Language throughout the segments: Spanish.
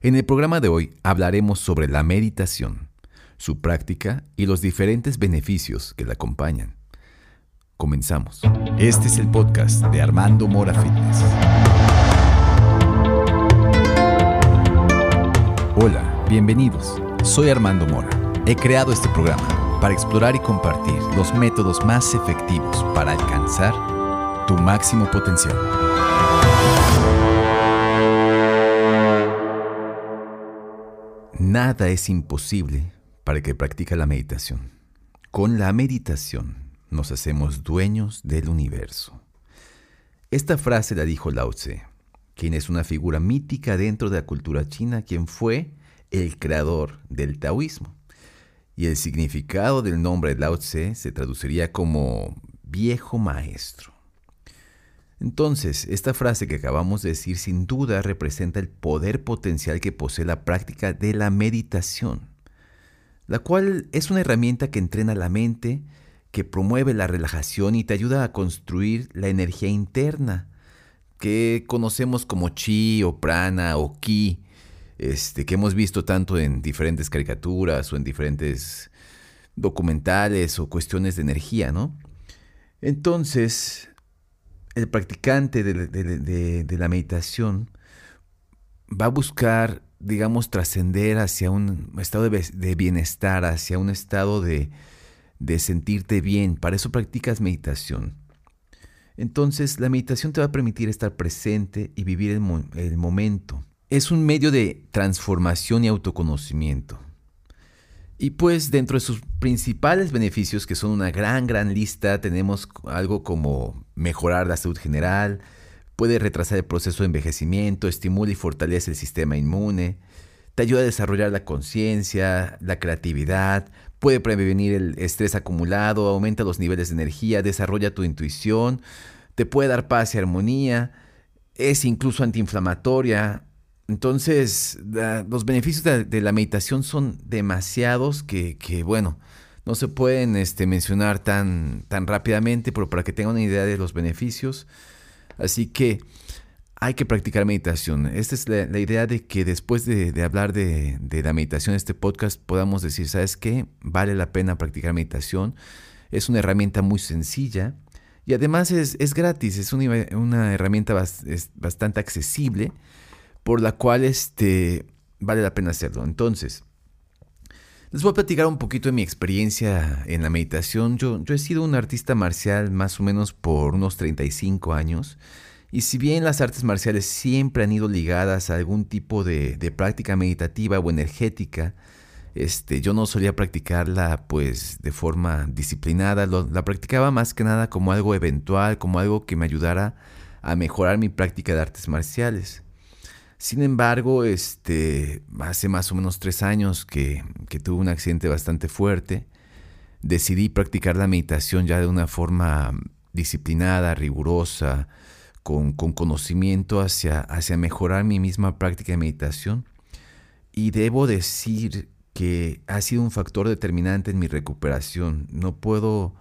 En el programa de hoy hablaremos sobre la meditación, su práctica y los diferentes beneficios que la acompañan. Comenzamos. Este es el podcast de Armando Mora Fitness. Hola, bienvenidos. Soy Armando Mora. He creado este programa para explorar y compartir los métodos más efectivos para alcanzar tu máximo potencial. Nada es imposible para el que practica la meditación. Con la meditación nos hacemos dueños del universo. Esta frase la dijo Lao Tse, quien es una figura mítica dentro de la cultura china, quien fue el creador del taoísmo. Y el significado del nombre Lao Tse se traduciría como viejo maestro. Entonces, esta frase que acabamos de decir sin duda representa el poder potencial que posee la práctica de la meditación, la cual es una herramienta que entrena la mente, que promueve la relajación y te ayuda a construir la energía interna, que conocemos como chi o prana o ki, este, que hemos visto tanto en diferentes caricaturas o en diferentes documentales o cuestiones de energía, ¿no? Entonces, el practicante de, la meditación va a buscar, digamos, trascender hacia un estado de, bienestar, hacia un estado de, sentirte bien. Para eso practicas meditación. Entonces, la meditación te va a permitir estar presente y vivir el momento. Es un medio de transformación y autoconocimiento. Y pues dentro de sus principales beneficios, que son una gran, gran lista, tenemos algo como mejorar la salud general, puede retrasar el proceso de envejecimiento, estimula y fortalece el sistema inmune, te ayuda a desarrollar la conciencia, la creatividad, puede prevenir el estrés acumulado, aumenta los niveles de energía, desarrolla tu intuición, te puede dar paz y armonía, es incluso antiinflamatoria, entonces, los beneficios de, la meditación son demasiados que, bueno, no se pueden este, mencionar tan, tan rápidamente, pero para que tengan una idea de los beneficios. Así que hay que practicar meditación. Esta es la, idea de que después de, hablar de, la meditación este podcast podamos decir, ¿sabes qué? Vale la pena practicar meditación. Es una herramienta muy sencilla y además es, gratis, es una, herramienta bastante accesible por la cual este, vale la pena hacerlo. Entonces, les voy a platicar un poquito de mi experiencia en la meditación. Yo, he sido un artista marcial más o menos por unos 35 años. Y si bien las artes marciales siempre han ido ligadas a algún tipo de, práctica meditativa o energética, este, yo no solía practicarla pues de forma disciplinada, la practicaba más que nada como algo eventual, como algo que me ayudara a mejorar mi práctica de artes marciales. Sin embargo, este, hace más o menos tres años que, tuve un accidente bastante fuerte, decidí practicar la meditación ya de una forma disciplinada, rigurosa, con, conocimiento hacia, hacia mejorar mi misma práctica de meditación. Y debo decir que ha sido un factor determinante en mi recuperación. No puedo,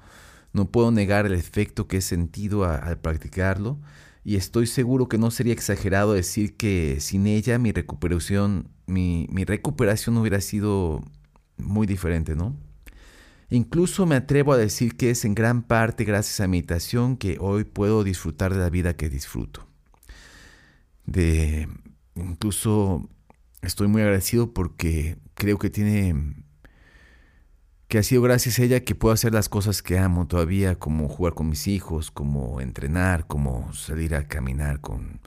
no puedo negar el efecto que he sentido al practicarlo y estoy seguro que no sería exagerado decir que sin ella mi recuperación, mi, recuperación hubiera sido muy diferente, ¿no? Incluso me atrevo a decir que es en gran parte gracias a mi meditación que hoy puedo disfrutar de la vida que disfruto. De incluso estoy muy agradecido porque creo que tiene que ha sido gracias a ella que puedo hacer las cosas que amo todavía, como jugar con mis hijos, como entrenar, como salir a caminar con,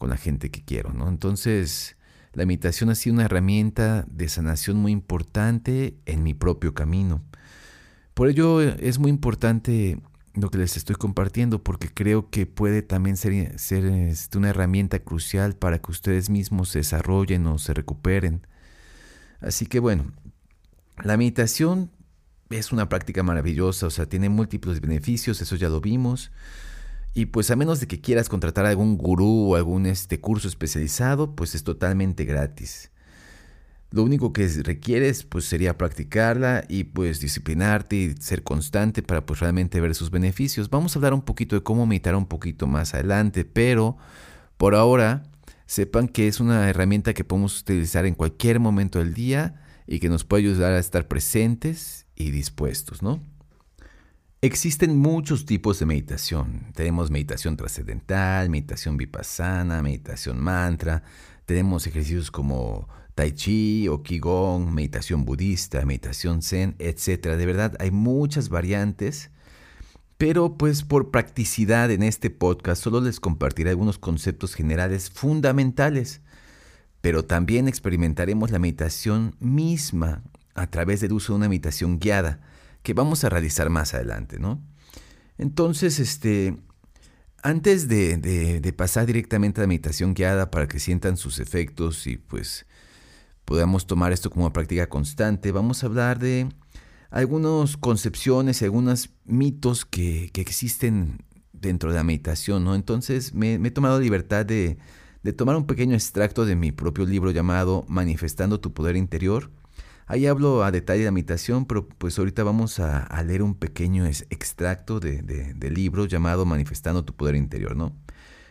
la gente que quiero, ¿no? Entonces, la meditación ha sido una herramienta de sanación muy importante en mi propio camino. Por ello es muy importante lo que les estoy compartiendo, porque creo que puede también ser, ser este, una herramienta crucial para que ustedes mismos se desarrollen o se recuperen. Así que bueno, la meditación es una práctica maravillosa, o sea, tiene múltiples beneficios, eso ya lo vimos. Y pues a menos de que quieras contratar algún gurú o algún este, curso especializado, pues es totalmente gratis. Lo único que requieres pues sería practicarla y pues disciplinarte y ser constante para pues realmente ver sus beneficios. Vamos a hablar un poquito de cómo meditar un poquito más adelante, pero por ahora sepan que es una herramienta que podemos utilizar en cualquier momento del día y que nos puede ayudar a estar presentes y dispuestos, ¿no? Existen muchos tipos de meditación. Tenemos meditación trascendental, meditación vipassana, meditación mantra. Tenemos ejercicios como tai chi o qigong, meditación budista, meditación zen, etc. De verdad, hay muchas variantes. Pero pues por practicidad en este podcast solo les compartiré algunos conceptos generales fundamentales pero también experimentaremos la meditación misma a través del uso de una meditación guiada que vamos a realizar más adelante, ¿no? Entonces, este, antes de, pasar directamente a la meditación guiada para que sientan sus efectos y pues podamos tomar esto como una práctica constante, vamos a hablar de algunas concepciones algunos mitos que, existen dentro de la meditación, ¿no? Entonces me, he tomado la libertad de tomar un pequeño extracto de mi propio libro llamado Manifestando tu Poder Interior. Ahí hablo a detalle de la meditación, pero pues ahorita vamos a, leer un pequeño extracto de, del libro llamado Manifestando tu Poder Interior, ¿no?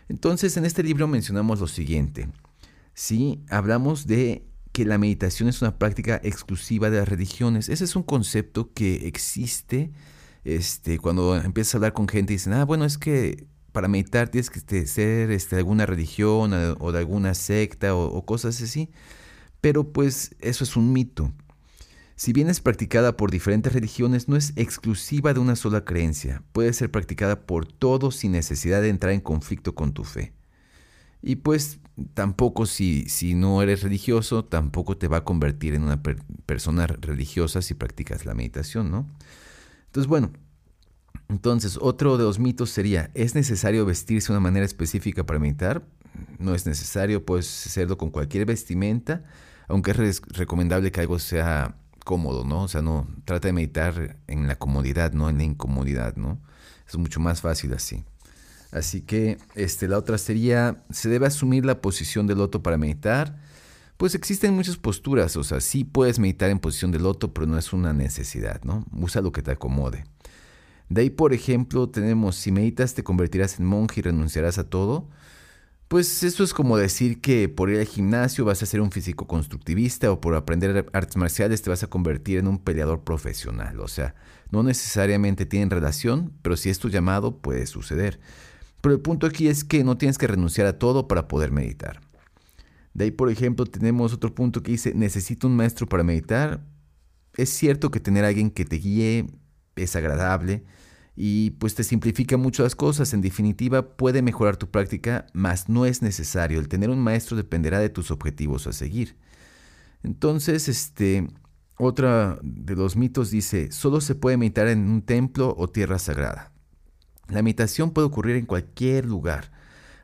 Entonces, en este libro mencionamos lo siguiente. Sí, hablamos de que la meditación es una práctica exclusiva de las religiones. Ese es un concepto que existe este, cuando empiezas a hablar con gente y dicen, ah, bueno, es que para meditar tienes que este, ser este, de alguna religión o de alguna secta o, cosas así. Pero pues eso es un mito. Si bien es practicada por diferentes religiones, no es exclusiva de una sola creencia. Puede ser practicada por todos sin necesidad de entrar en conflicto con tu fe. Y pues tampoco si, no eres religioso, tampoco te va a convertir en una persona religiosa si practicas la meditación, ¿no? Entonces, bueno, entonces, otro de los mitos sería, ¿es necesario vestirse de una manera específica para meditar? No es necesario, puedes hacerlo con cualquier vestimenta, aunque es recomendable que algo sea cómodo, ¿no? O sea, no trata de meditar en la comodidad, no en la incomodidad, ¿no? Es mucho más fácil así. Así que este, la otra sería, ¿se debe asumir la posición del loto para meditar? Pues existen muchas posturas, o sea, sí puedes meditar en posición de loto, pero no es una necesidad, ¿no? Usa lo que te acomode. De ahí, por ejemplo, tenemos, si meditas te convertirás en monje y renunciarás a todo. Pues eso es como decir que por ir al gimnasio vas a ser un físico constructivista o por aprender artes marciales te vas a convertir en un peleador profesional. O sea, no necesariamente tienen relación, pero si es tu llamado puede suceder. Pero el punto aquí es que no tienes que renunciar a todo para poder meditar. De ahí, por ejemplo, tenemos otro punto que dice, necesito un maestro para meditar. Es cierto que tener a alguien que te guíe es agradable, y pues te simplifica mucho las cosas. En definitiva, puede mejorar tu práctica, mas no es necesario. El tener un maestro dependerá de tus objetivos a seguir. Entonces, este, otra de los mitos dice, solo se puede meditar en un templo o tierra sagrada. La meditación puede ocurrir en cualquier lugar,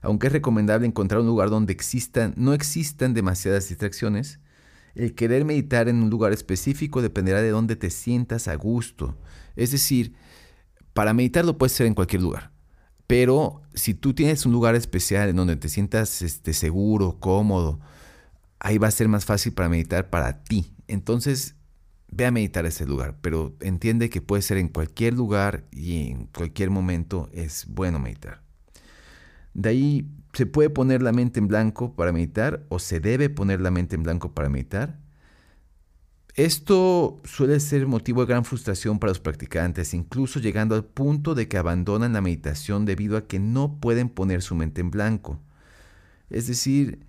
aunque es recomendable encontrar un lugar donde existan, no existan demasiadas distracciones. El querer meditar en un lugar específico dependerá de dónde te sientas a gusto. Es decir, para meditar lo puedes hacer en cualquier lugar. Pero si tú tienes un lugar especial en donde te sientas este, seguro, cómodo, ahí va a ser más fácil para meditar para ti. Entonces, ve a meditar a ese lugar, pero entiende que puede ser en cualquier lugar y en cualquier momento es bueno meditar. De ahí se puede poner la mente en blanco para meditar o se debe poner la mente en blanco para meditar. Esto suele ser motivo de gran frustración para los practicantes, incluso llegando al punto de que abandonan la meditación debido a que no pueden poner su mente en blanco. Es decir,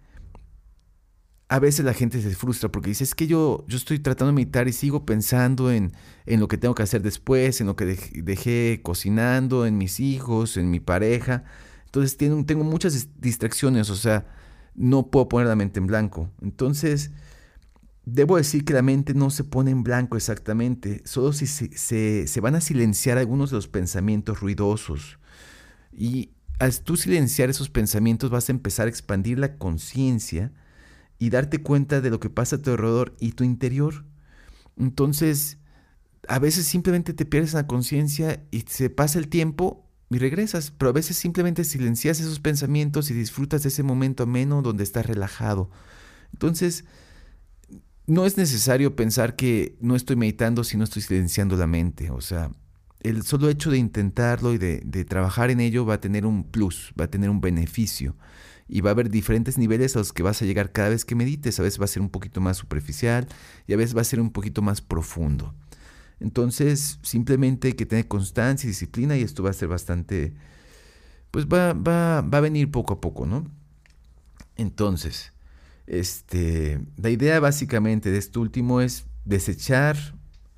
a veces la gente se frustra porque dice, es que yo, yo estoy tratando de meditar y sigo pensando en, en lo que tengo que hacer después, en lo que dejé, cocinando, en mis hijos, en mi pareja. Entonces tengo, tengo muchas distracciones, o sea, no puedo poner la mente en blanco. Entonces, Debo decir que la mente no se pone en blanco exactamente, solo si se, van a silenciar algunos de los pensamientos ruidosos. Y al tú silenciar esos pensamientos vas a empezar a expandir la conciencia y darte cuenta de lo que pasa a tu alrededor y tu interior. Entonces, a veces simplemente te pierdes la conciencia y se pasa el tiempo y regresas, pero a veces simplemente silencias esos pensamientos y disfrutas de ese momento ameno donde estás relajado. Entonces, no es necesario pensar que no estoy meditando si no estoy silenciando la mente. O sea, el solo hecho de intentarlo y de, trabajar en ello va a tener un plus, va a tener un beneficio. Y va a haber diferentes niveles a los que vas a llegar cada vez que medites. A veces va a ser un poquito más superficial y a veces va a ser un poquito más profundo. Entonces, simplemente hay que tener constancia y disciplina y esto va a ser bastante, pues va, va, va a venir poco a poco, ¿no? Entonces, este, la idea básicamente de esto último es desechar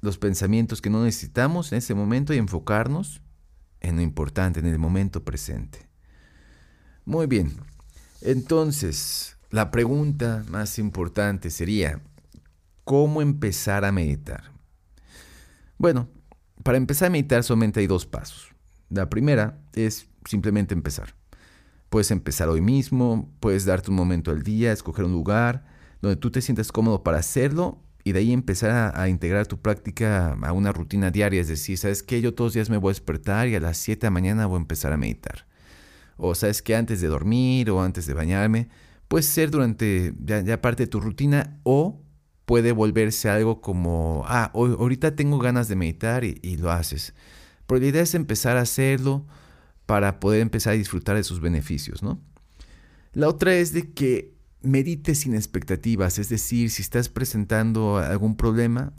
los pensamientos que no necesitamos en ese momento y enfocarnos en lo importante, en el momento presente. Muy bien, entonces la pregunta más importante sería, ¿cómo empezar a meditar? Bueno, para empezar a meditar solamente hay dos pasos. La primera es simplemente empezar. Puedes empezar hoy mismo, puedes darte un momento al día, escoger un lugar donde tú te sientas cómodo para hacerlo y de ahí empezar a, integrar tu práctica a una rutina diaria. Es decir, ¿sabes qué? Yo todos los días me voy a despertar y a las 7 de la mañana voy a empezar a meditar. O ¿sabes qué? Antes de dormir o antes de bañarme. Puede ser durante ya, parte de tu rutina o puede volverse algo como, ah, ahorita tengo ganas de meditar y, y lo haces. Pero la idea es empezar a hacerlo para poder empezar a disfrutar de sus beneficios, ¿no? La otra es de que medite sin expectativas, es decir, si estás presentando algún problema,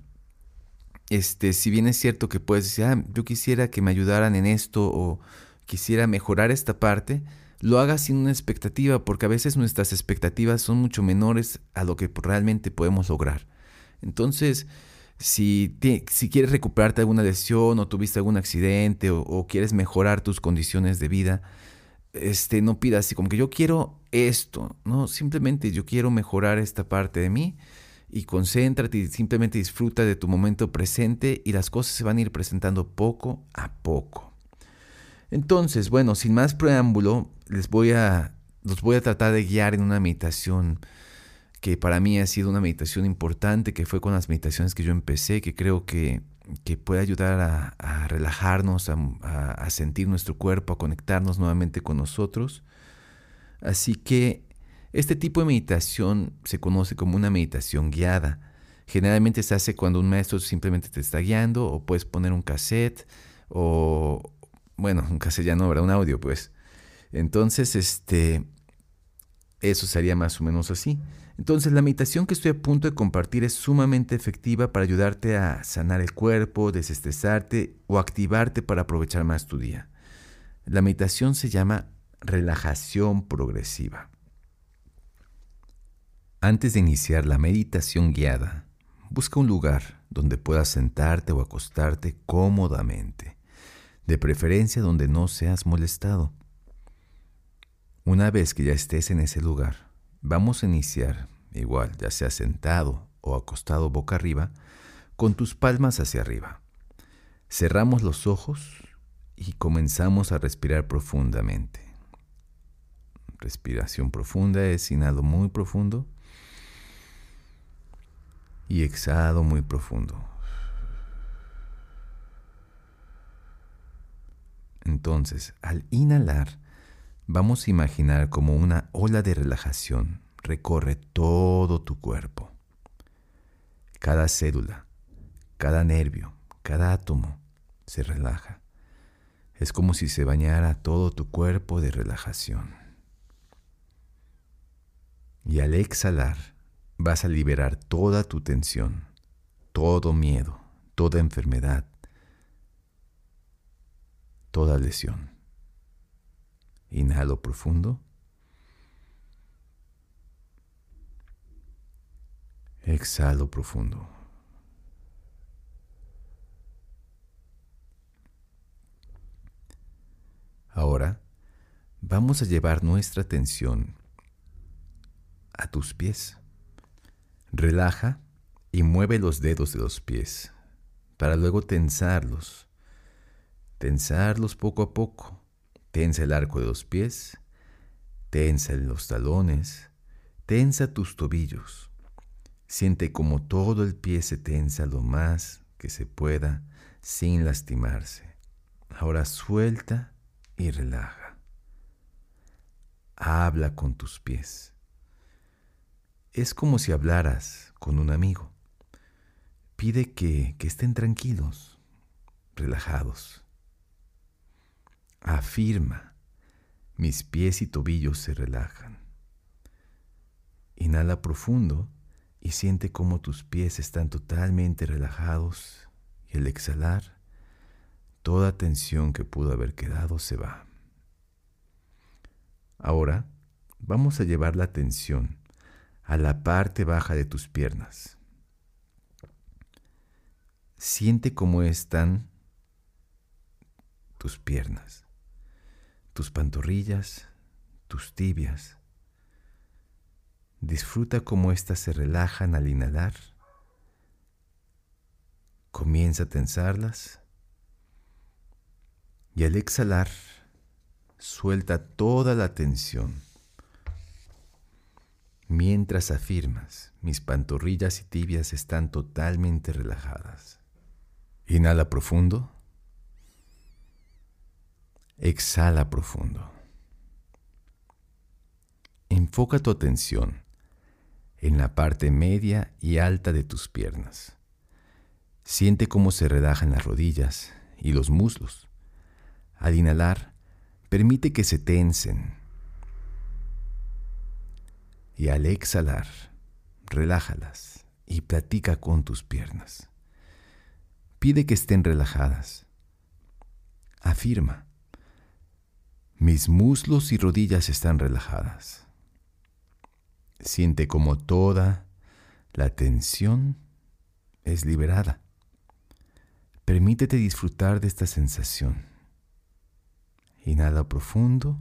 este, si bien es cierto que puedes decir, ah, yo quisiera que me ayudaran en esto o quisiera mejorar esta parte, lo hagas sin una expectativa, porque a veces nuestras expectativas son mucho menores a lo que realmente podemos lograr. Entonces, si, si quieres recuperarte de alguna lesión o tuviste algún accidente o quieres mejorar tus condiciones de vida, este, no pidas así como que yo quiero esto, no, simplemente yo quiero mejorar esta parte de mí y concéntrate y simplemente disfruta de tu momento presente y las cosas se van a ir presentando poco a poco. Entonces, bueno, sin más preámbulo, les voy a, los voy a tratar de guiar en una meditación que para mí ha sido una meditación importante, que fue con las meditaciones que yo empecé, que creo que que puede ayudar a, relajarnos, a, sentir nuestro cuerpo, a conectarnos nuevamente con nosotros. Así que este tipo de meditación se conoce como una meditación guiada. Generalmente se hace cuando un maestro simplemente te está guiando o puedes poner un cassette o, bueno, un cassette ya no, ¿verdad? Un audio, pues. Entonces, este, eso sería más o menos así. Entonces la meditación que estoy a punto de compartir es sumamente efectiva para ayudarte a sanar el cuerpo, desestresarte o activarte para aprovechar más tu día. La meditación se llama relajación progresiva. Antes de iniciar la meditación guiada, busca un lugar donde puedas sentarte o acostarte cómodamente, de preferencia donde no seas molestado. Una vez que ya estés en ese lugar, vamos a iniciar igual, ya sea sentado o acostado boca arriba, con tus palmas hacia arriba. Cerramos los ojos y comenzamos a respirar profundamente. Respiración profunda es inhalo muy profundo y exhalo muy profundo. Entonces, al inhalar, vamos a imaginar como una ola de relajación recorre todo tu cuerpo. Cada célula, cada nervio, cada átomo se relaja. Es como si se bañara todo tu cuerpo de relajación. Y al exhalar vas a liberar toda tu tensión, todo miedo, toda enfermedad, toda lesión. Inhalo profundo. Exhalo profundo. Ahora vamos a llevar nuestra atención a tus pies. Relaja y mueve los dedos de los pies para luego tensarlos. Tensarlos poco a poco. Tensa el arco de los pies, tensa los talones, tensa tus tobillos. Siente como todo el pie se tensa lo más que se pueda sin lastimarse. Ahora suelta y relaja. Habla con tus pies. Es como si hablaras con un amigo. Pide que, que estén tranquilos, relajados. Afirma, mis pies y tobillos se relajan. Inhala profundo y siente cómo tus pies están totalmente relajados y al exhalar, toda tensión que pudo haber quedado se va. Ahora vamos a llevar la atención a la parte baja de tus piernas. Siente cómo están tus piernas, tus pantorrillas, tus tibias. Disfruta cómo éstas se relajan al inhalar. Comienza a tensarlas y al exhalar suelta toda la tensión. Mientras afirmas, mis pantorrillas y tibias están totalmente relajadas. Inhala profundo. Exhala profundo. Enfoca tu atención en la parte media y alta de tus piernas. Siente cómo se relajan las rodillas y los muslos. Al inhalar, permite que se tensen. Y al exhalar, relájalas y platica con tus piernas. Pide que estén relajadas. Afirma. Mis muslos y rodillas están relajadas. Siente como toda la tensión es liberada. Permítete disfrutar de esta sensación. Inhala profundo.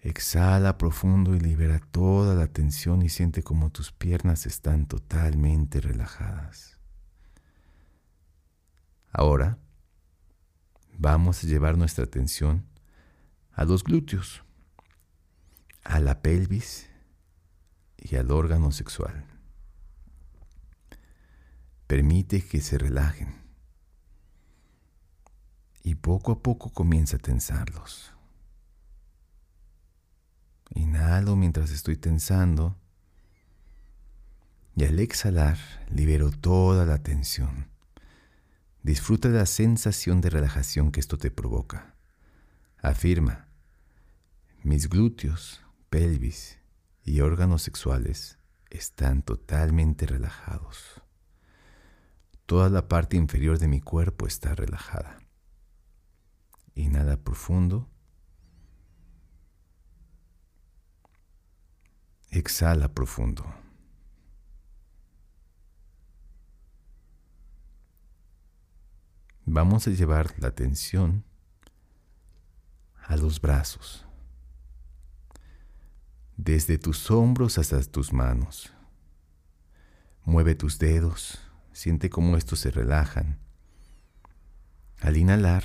Exhala profundo y libera toda la tensión y siente como tus piernas están totalmente relajadas. Ahora vamos a llevar nuestra atención a los glúteos, a la pelvis y al órgano sexual. Permite que se relajen y poco a poco comienza a tensarlos. Inhalo mientras estoy tensando y al exhalar libero toda la tensión. Disfruta de la sensación de relajación que esto te provoca. Afirma, mis glúteos, pelvis y órganos sexuales están totalmente relajados. Toda la parte inferior de mi cuerpo está relajada. Inhala profundo Exhala profundo. Vamos a llevar la atención a los brazos, desde tus hombros hasta tus manos. Mueve tus dedos, siente cómo estos se relajan. Al inhalar,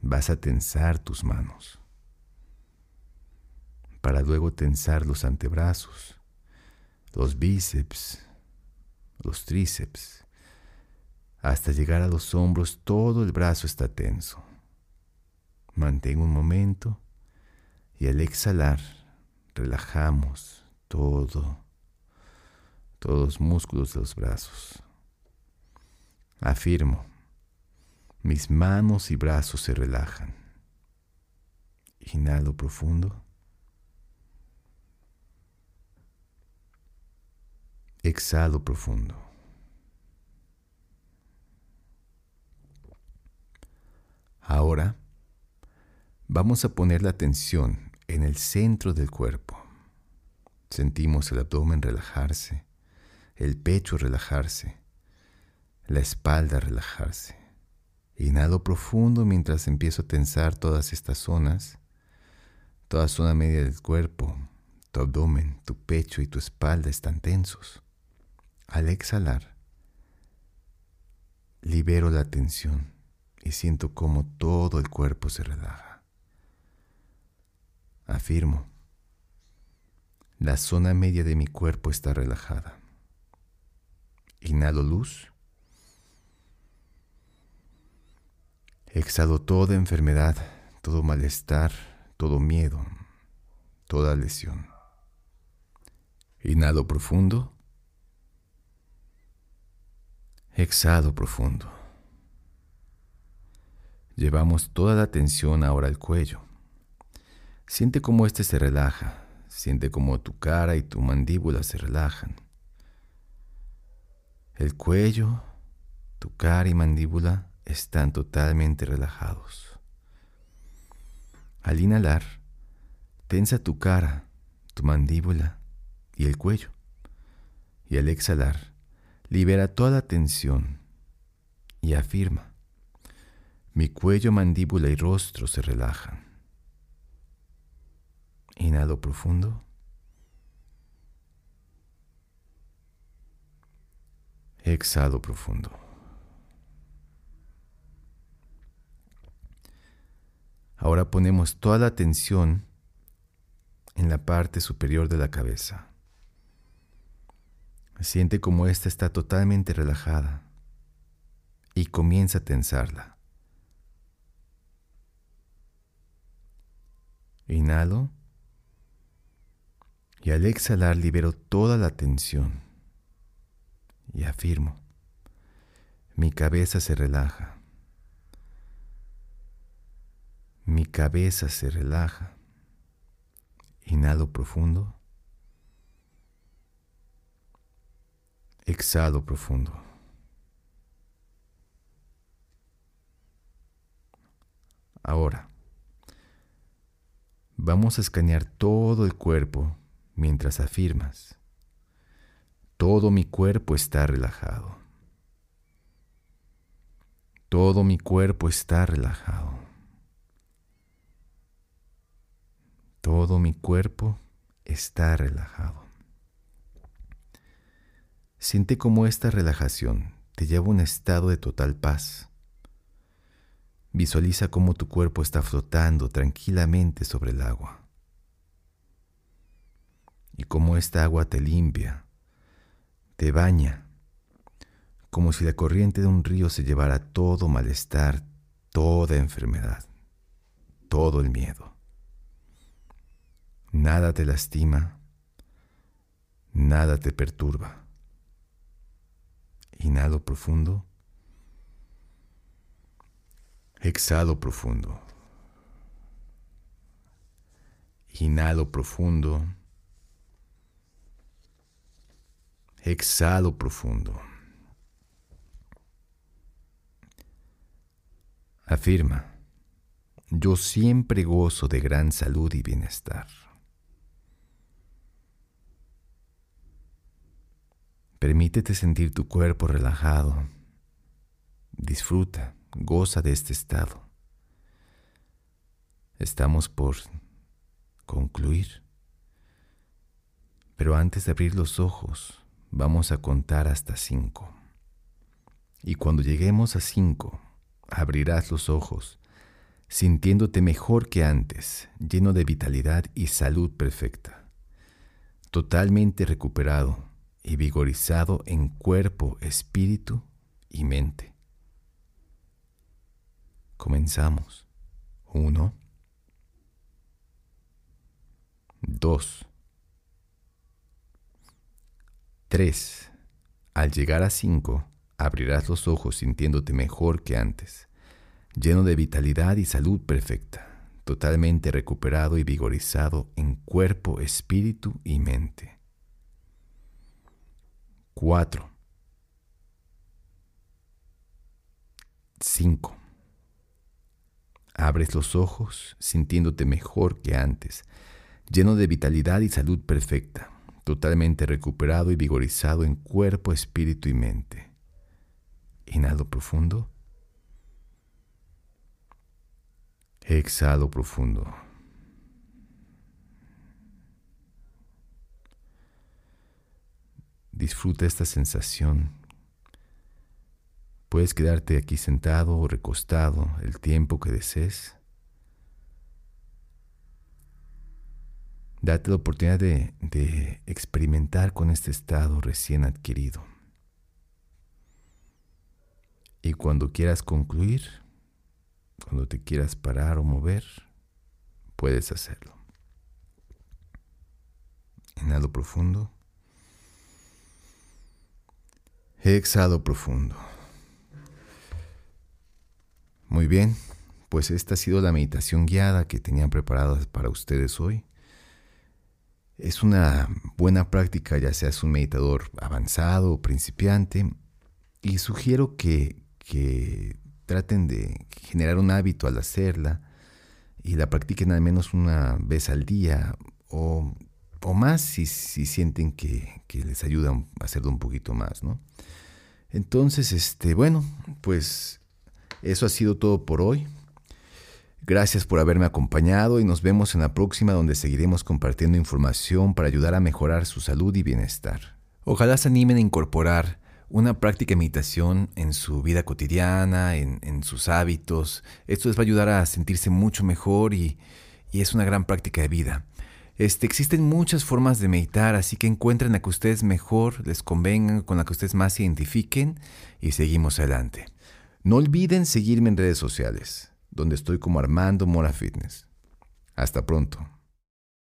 vas a tensar tus manos para luego tensar los antebrazos, los bíceps, los tríceps. Hasta llegar a los hombros todo el brazo está tenso. Mantén un momento y al exhalar relajamos todo, todos los músculos de los brazos. Afirmo, mis manos y brazos se relajan. Inhalo profundo. Exhalo profundo. Ahora vamos a poner la atención en el centro del cuerpo. Sentimos el abdomen relajarse, el pecho relajarse, la espalda relajarse. Inhalo profundo mientras empiezo a tensar todas estas zonas, toda zona media del cuerpo, tu abdomen, tu pecho y tu espalda están tensos. Al exhalar, libero la tensión y siento como todo el cuerpo se relaja. Afirmo, la zona media de mi cuerpo está relajada. Inhalo luz. Exhalo toda enfermedad, todo malestar, todo miedo, toda lesión. Inhalo profundo. Exhalo profundo. Llevamos toda la atención ahora al cuello. Siente cómo éste se relaja. Siente cómo tu cara y tu mandíbula se relajan. El cuello, tu cara y mandíbula están totalmente relajados. Al inhalar, tensa tu cara, tu mandíbula y el cuello. Y al exhalar, libera toda la tensión y afirma. Mi cuello, mandíbula y rostro se relajan. Inhalo profundo. Exhalo profundo. Ahora ponemos toda la atención en la parte superior de la cabeza. Siente como ésta está totalmente relajada y comienza a tensarla. Inhalo y al exhalar libero toda la tensión y afirmo, mi cabeza se relaja, mi cabeza se relaja. Inhalo profundo. Exhalo profundo. Ahora, vamos a escanear todo el cuerpo mientras afirmas. Todo mi cuerpo está relajado. Todo mi cuerpo está relajado. Todo mi cuerpo está relajado. Siente cómo esta relajación te lleva a un estado de total paz. Visualiza cómo tu cuerpo está flotando tranquilamente sobre el agua y cómo esta agua te limpia, te baña, como si la corriente de un río se llevara todo malestar, toda enfermedad, todo el miedo. Nada te lastima, nada te perturba. Inhalo profundo. Exhalo profundo. Inhalo profundo. Exhalo profundo. Afirma, yo siempre gozo de gran salud y bienestar. Permítete sentir tu cuerpo relajado. Disfruta, goza de este estado. Estamos por concluir. Pero antes de abrir los ojos, vamos a contar hasta cinco. Y cuando lleguemos a cinco, abrirás los ojos, sintiéndote mejor que antes, lleno de vitalidad y salud perfecta, totalmente recuperado y vigorizado en cuerpo, espíritu y mente. Comenzamos. Uno. Dos. Tres. Al llegar a cinco, abrirás los ojos sintiéndote mejor que antes, lleno de vitalidad y salud perfecta, totalmente recuperado y vigorizado en cuerpo, espíritu y mente. 4. 5. Abres los ojos sintiéndote mejor que antes, lleno de vitalidad y salud perfecta, totalmente recuperado y vigorizado en cuerpo, espíritu y mente. Inhalo profundo. Exhalo profundo. Disfruta esta sensación. Puedes quedarte aquí sentado o recostado el tiempo que desees. Date la oportunidad de, experimentar con este estado recién adquirido. Y cuando quieras concluir, cuando te quieras parar o mover, puedes hacerlo. Inhalo profundo. Exhalo profundo. Muy bien, pues esta ha sido la meditación guiada que tenían preparada para ustedes hoy. Es una buena práctica, ya seas un meditador avanzado o principiante, y sugiero que, que traten de generar un hábito al hacerla y la practiquen al menos una vez al día o, más si, si sienten que, que, les ayuda a hacerlo un poquito más, ¿no? Entonces, este, bueno, pues eso ha sido todo por hoy. Gracias por haberme acompañado y nos vemos en la próxima donde seguiremos compartiendo información para ayudar a mejorar su salud y bienestar. Ojalá se animen a incorporar una práctica de meditación en su vida cotidiana, en, sus hábitos. Esto les va a ayudar a sentirse mucho mejor y, es una gran práctica de vida. Este, existen muchas formas de meditar, así que encuentren la que ustedes mejor les convengan, con la que ustedes más se identifiquen y seguimos adelante. No olviden seguirme en redes sociales, donde estoy como Armando Mora Fitness. Hasta pronto.